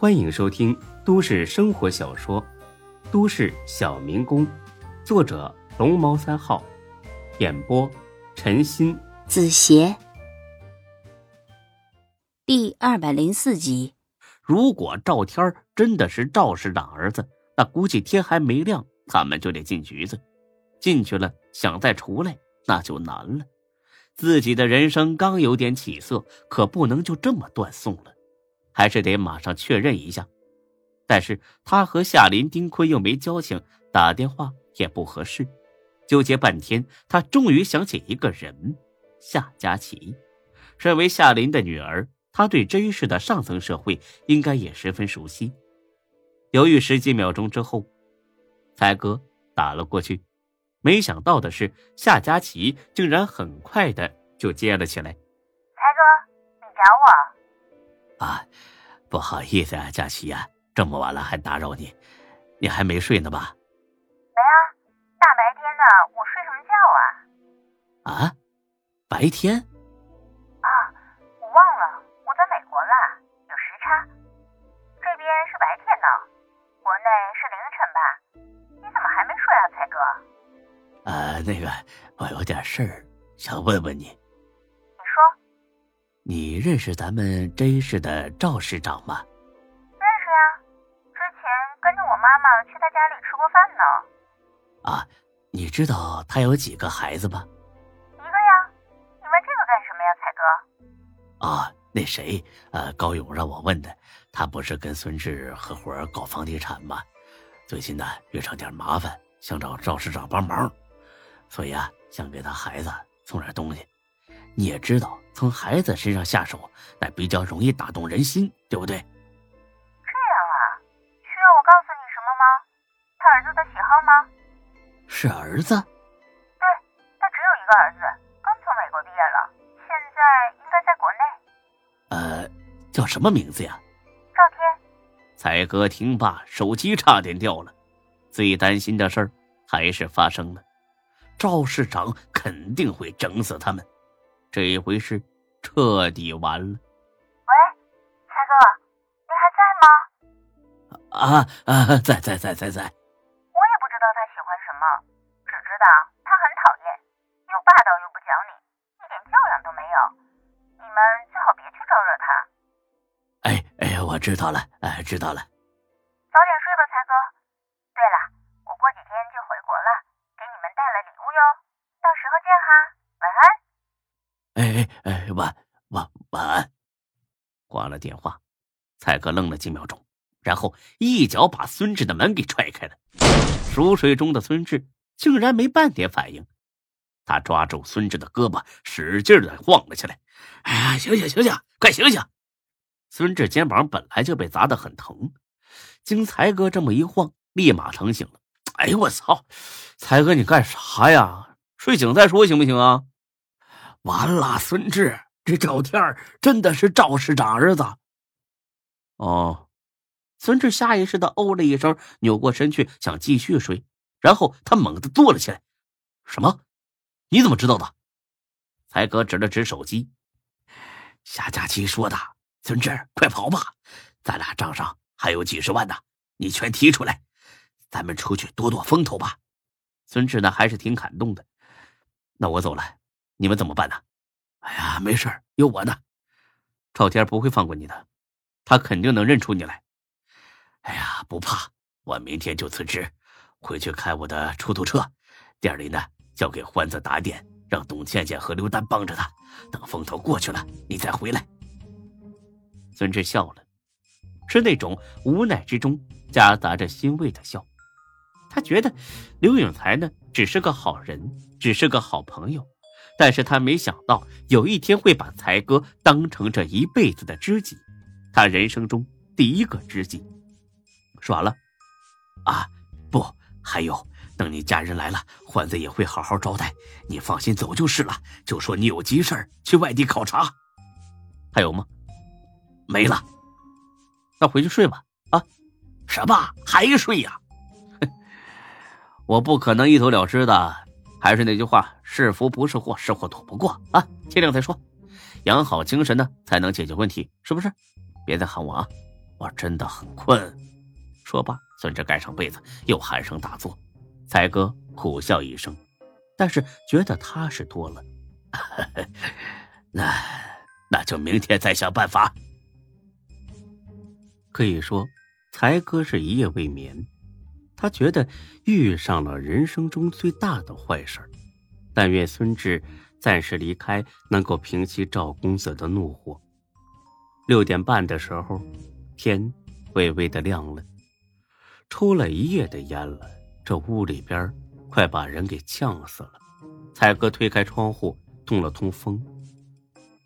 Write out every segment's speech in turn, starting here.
欢迎收听都市生活小说《都市小民工》，作者龙猫三号，演播陈鑫、子邪，第二百零四集。如果赵天真的是赵市长儿子，那估计天还没亮，他们就得进局子。进去了，想再出来那就难了。自己的人生刚有点起色，可不能就这么断送了，还是得马上确认一下。但是他和夏林、丁坤又没交情，打电话也不合适。纠结半天，他终于想起一个人——夏佳琪。身为夏林的女儿，他对真市的上层社会应该也十分熟悉。犹豫十几秒钟之后，才哥打了过去。没想到的是，夏佳琪竟然很快的就接了起来。才哥，你找我？啊，不好意思啊，佳琪呀，这么晚了还打扰你，你还没睡呢吧？没啊，大白天的我睡什么觉啊？啊，白天？啊，我忘了，我在美国了，有时差，这边是白天呢，国内是凌晨吧？你怎么还没睡啊，才哥？呃，那个，我有点事儿想问问你。你认识咱们真市的赵市长吗？认识呀，之前跟着我妈妈去他家里吃过饭呢。啊，你知道他有几个孩子吗？一个呀。你问这个干什么呀，才哥？啊，那谁，呃，高勇让我问的。他不是跟孙志合伙搞房地产吗？最近呢，遇上点麻烦，想找赵市长帮忙。所以啊，想给他孩子送点东西。你也知道，从孩子身上下手，那比较容易打动人心，对不对？这样啊，需要我告诉你什么吗？他儿子的喜好吗？是儿子。对，他只有一个儿子，刚从美国毕业了，现在应该在国内。呃，叫什么名字呀？赵天。才哥听罢，手机差点掉了。最担心的事儿还是发生了。赵市长肯定会整死他们，这一回是彻底完了。喂，才哥，你还在吗？啊啊，在在在在在。我也不知道他喜欢什么，只知道他很讨厌，又霸道又不讲理，一点教养都没有。你们最好别去招惹他。哎哎，我知道了，哎，知道了。早点睡吧，才哥。哎哎哎，晚晚晚安。挂了电话，蔡哥愣了几秒钟，然后一脚把孙志的门给踹开了。熟睡中的孙志竟然没半点反应，他抓住孙志的胳膊，使劲的晃了起来。哎呀，醒醒醒醒，快醒醒！孙志肩膀本来就被砸得很疼，经才哥这么一晃，立马疼醒了。哎呦我操！才哥，你干啥呀？睡醒再说行不行啊？完了，孙志，这赵天真的是赵市长儿子。哦，孙志下意识的哦了一声，扭过身去想继续睡，然后他猛地坐了起来。什么？你怎么知道的？才哥指了指手机，夏佳琪说的。孙志，快跑吧，咱俩账上还有几十万呢，你全提出来。咱们出去躲躲风头吧。孙志呢，还是挺感动的。那我走了，你们怎么办呢？哎呀，没事有我呢。赵天不会放过你的，他肯定能认出你来。哎呀，不怕，我明天就辞职，回去开我的出租车。店里呢，交给欢子打点，让董倩倩和刘丹帮着他。等风头过去了，你再回来。孙志笑了，是那种无奈之中夹杂着欣慰的笑。他觉得刘永才呢只是个好人，只是个好朋友，但是他没想到有一天会把才哥当成这一辈子的知己，他人生中第一个知己。说完了，啊，不，还有，等你家人来了，欢子也会好好招待，你放心走就是了。就说你有急事去外地考察，还有吗？没了，那回去睡吧。啊，什么还睡呀？我不可能一走了之的，还是那句话，是福不是祸，是祸躲不过啊！天亮再说，养好精神呢，才能解决问题，是不是？别再喊我啊！我真的很困。说罢，孙志盖上被子，又鼾声大作。才哥苦笑一声，但是觉得踏实多了。那那就明天再想办法。可以说，才哥是一夜未眠。他觉得遇上了人生中最大的坏事但愿孙志暂时离开，能够平息赵公子的怒火。六点半的时候，天微微的亮了。抽了一夜的烟了，这屋里边快把人给呛死了。才哥推开窗户，通了通风。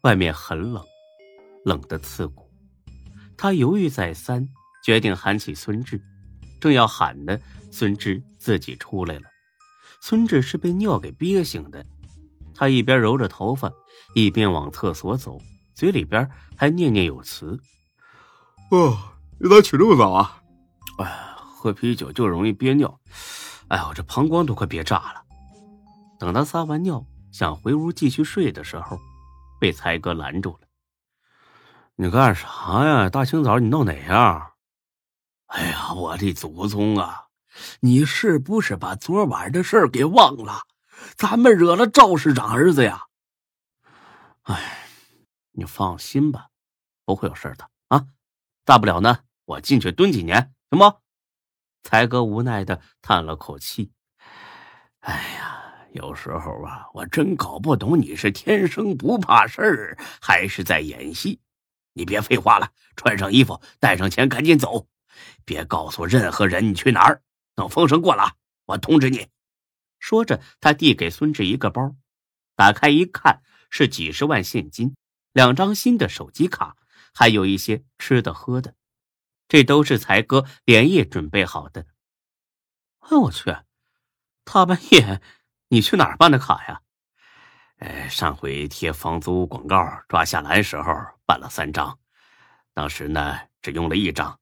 外面很冷，冷的刺骨。他犹豫再三，决定喊起孙志。正要喊呢，孙志自己出来了。孙志是被尿给憋醒的，他一边揉着头发，一边往厕所走，嘴里边还念念有词：“哦，你咋起这么早啊？哎，喝啤酒就容易憋尿，哎呀，我这膀胱都快憋炸了。”等他撒完尿，想回屋继续睡的时候，被才哥拦住了。你干啥呀？大清早你闹哪样？哎呀，我的祖宗啊！你是不是把昨晚的事儿给忘了？咱们惹了赵市长儿子呀！哎，你放心吧，不会有事的啊。大不了呢，我进去蹲几年，行不？才哥无奈的叹了口气。哎呀，有时候啊，我真搞不懂你是天生不怕事儿，还是在演戏。你别废话了，穿上衣服，带上钱，赶紧走，别告诉任何人你去哪儿。等风声过了，我通知你。说着，他递给孙志一个包，打开一看，是几十万现金，两张新的手机卡，还有一些吃的喝的，这都是才哥连夜准备好的。哎，我去，大半夜你去哪儿办的卡呀？哎，上回贴房租广告抓下来时候办了三张，当时呢只用了一张。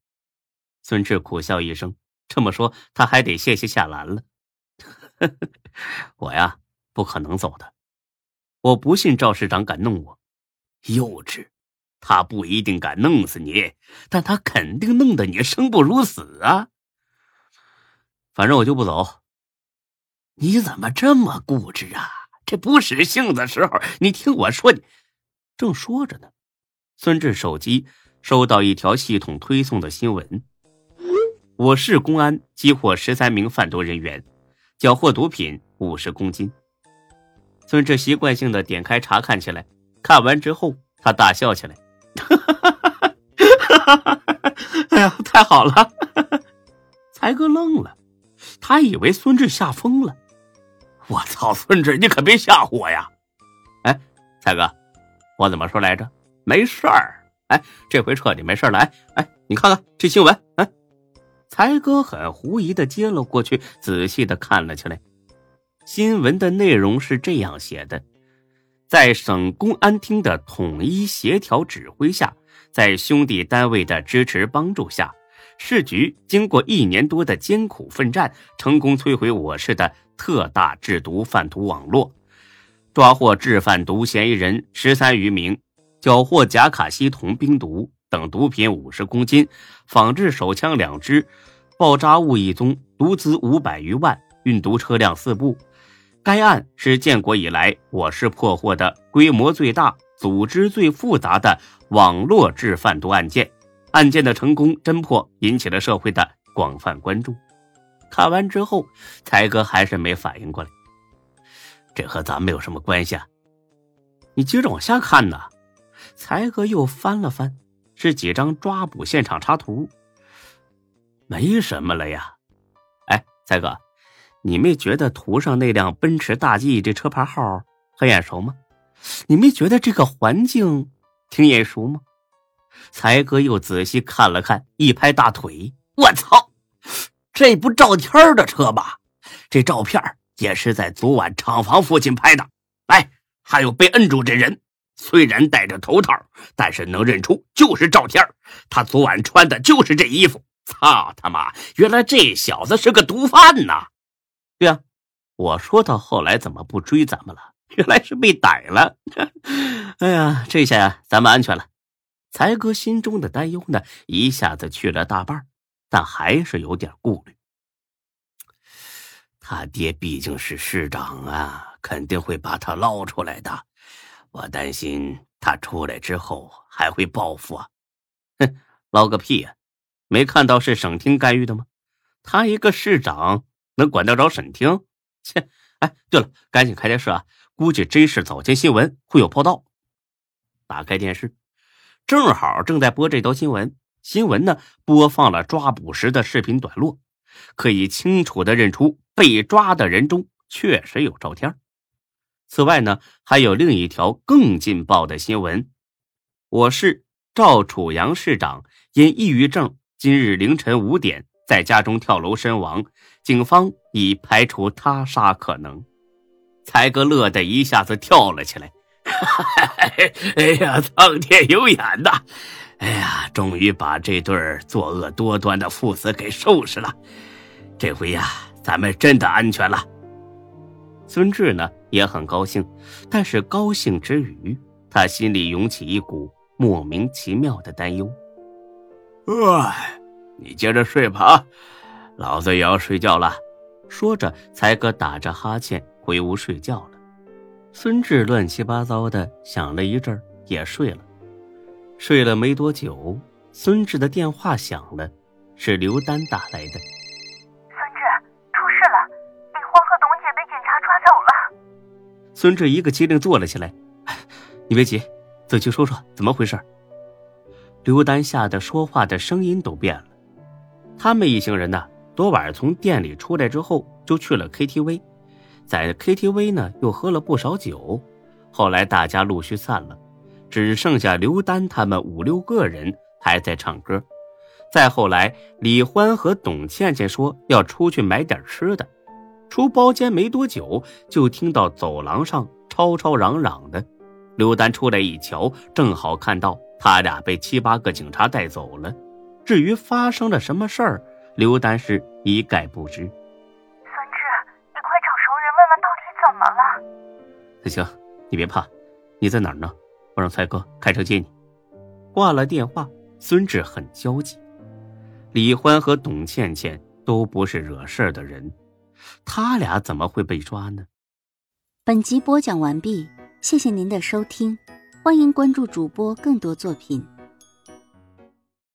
孙志苦笑一声，这么说他还得谢谢夏兰了。我呀不可能走的，我不信赵市长敢弄我。幼稚，他不一定敢弄死你，但他肯定弄得你生不如死啊。反正我就不走。你怎么这么固执啊？这不使性子时候，你听我说。你正说着呢，孙志手机收到一条系统推送的新闻：我市公安缉获十三名贩毒人员，缴获毒品五十公斤。孙志习惯性的点开查看起来，看完之后他大笑起来：“哈哈哈哈哈哈哎呀，太好了！”才哥愣了，他以为孙志吓疯了。我操，孙志，你可别吓唬我呀！哎，才哥，我怎么说来着？没事儿。哎，这回彻底没事了。哎哎，你看看这新闻。哎，才哥很狐疑的接了过去，仔细的看了起来。新闻的内容是这样写的：在省公安厅的统一协调指挥下，在兄弟单位的支持帮助下。市局经过一年多的艰苦奋战，成功摧毁我市的特大制毒贩毒网络，抓获制贩毒嫌疑人十三余名，缴获甲卡西酮冰毒等毒品五十公斤，仿制手枪两支，爆炸物一宗，毒资五百余万，运毒车辆四部。该案是建国以来我市破获的规模最大、组织最复杂的网络制贩毒案件。案件的成功侦破引起了社会的广泛关注。看完之后，才哥还是没反应过来，这和咱们有什么关系啊？你接着往下看呢。才哥又翻了翻，是几张抓捕现场插图，没什么了呀。哎，才哥，你没觉得图上那辆奔驰大 G 这车牌号很眼熟吗？你没觉得这个环境挺眼熟吗？才哥又仔细看了看，一拍大腿：“我操，这不赵天的车吧？这照片也是在昨晚厂房附近拍的。哎，还有被摁住这人，虽然戴着头套，但是能认出就是赵天他昨晚穿的就是这衣服。操他妈！原来这小子是个毒贩呐！对呀，我说他后来怎么不追咱们了？原来是被逮了。哎呀，这下咱们安全了。”才哥心中的担忧呢，一下子去了大半，但还是有点顾虑。他爹毕竟是市长啊，肯定会把他捞出来的。我担心他出来之后还会报复啊！哼，捞个屁呀！没看到是省厅干预的吗？他一个市长能管得着省厅？切！哎，对了，赶紧开电视啊！估计真是早间新闻会有报道。打开电视，正好正在播这条新闻。新闻呢，播放了抓捕时的视频短落。可以清楚的认出被抓的人中确实有赵天。此外呢，还有另一条更劲爆的新闻：我市赵楚阳市长因抑郁症，今日凌晨五点在家中跳楼身亡，警方已排除他杀可能。才哥乐得一下子跳了起来，哎呀，苍天有眼呐！哎呀，终于把这对作恶多端的父子给收拾了。这回呀，咱们真的安全了。孙志呢也很高兴，但是高兴之余，他心里涌起一股莫名其妙的担忧。哎，你接着睡吧，老子也要睡觉了。说着，才哥打着哈欠回屋睡觉了。孙志乱七八糟的想了一阵也睡了。睡了没多久，孙志的电话响了，是刘丹打来的。孙志一个机灵坐了起来，你别急，仔细说说怎么回事。刘丹吓得说话的声音都变了。他们一行人呢，昨晚从店里出来之后就去了 KTV，在 KTV 呢又喝了不少酒，后来大家陆续散了。只剩下刘丹他们五六个人还在唱歌，再后来，李欢和董倩倩说要出去买点吃的，出包间没多久，就听到走廊上吵吵嚷嚷的。刘丹出来一瞧，正好看到他俩被七八个警察带走了。至于发生了什么事儿，刘丹是一概不知。孙志，你快找熟人问问到底怎么了。那行，你别怕，你在哪儿呢？我让蔡哥开车接你。挂了电话，孙志很焦急。李欢和董倩倩都不是惹事儿的人，他俩怎么会被抓呢？本集播讲完毕，谢谢您的收听，欢迎关注主播更多作品。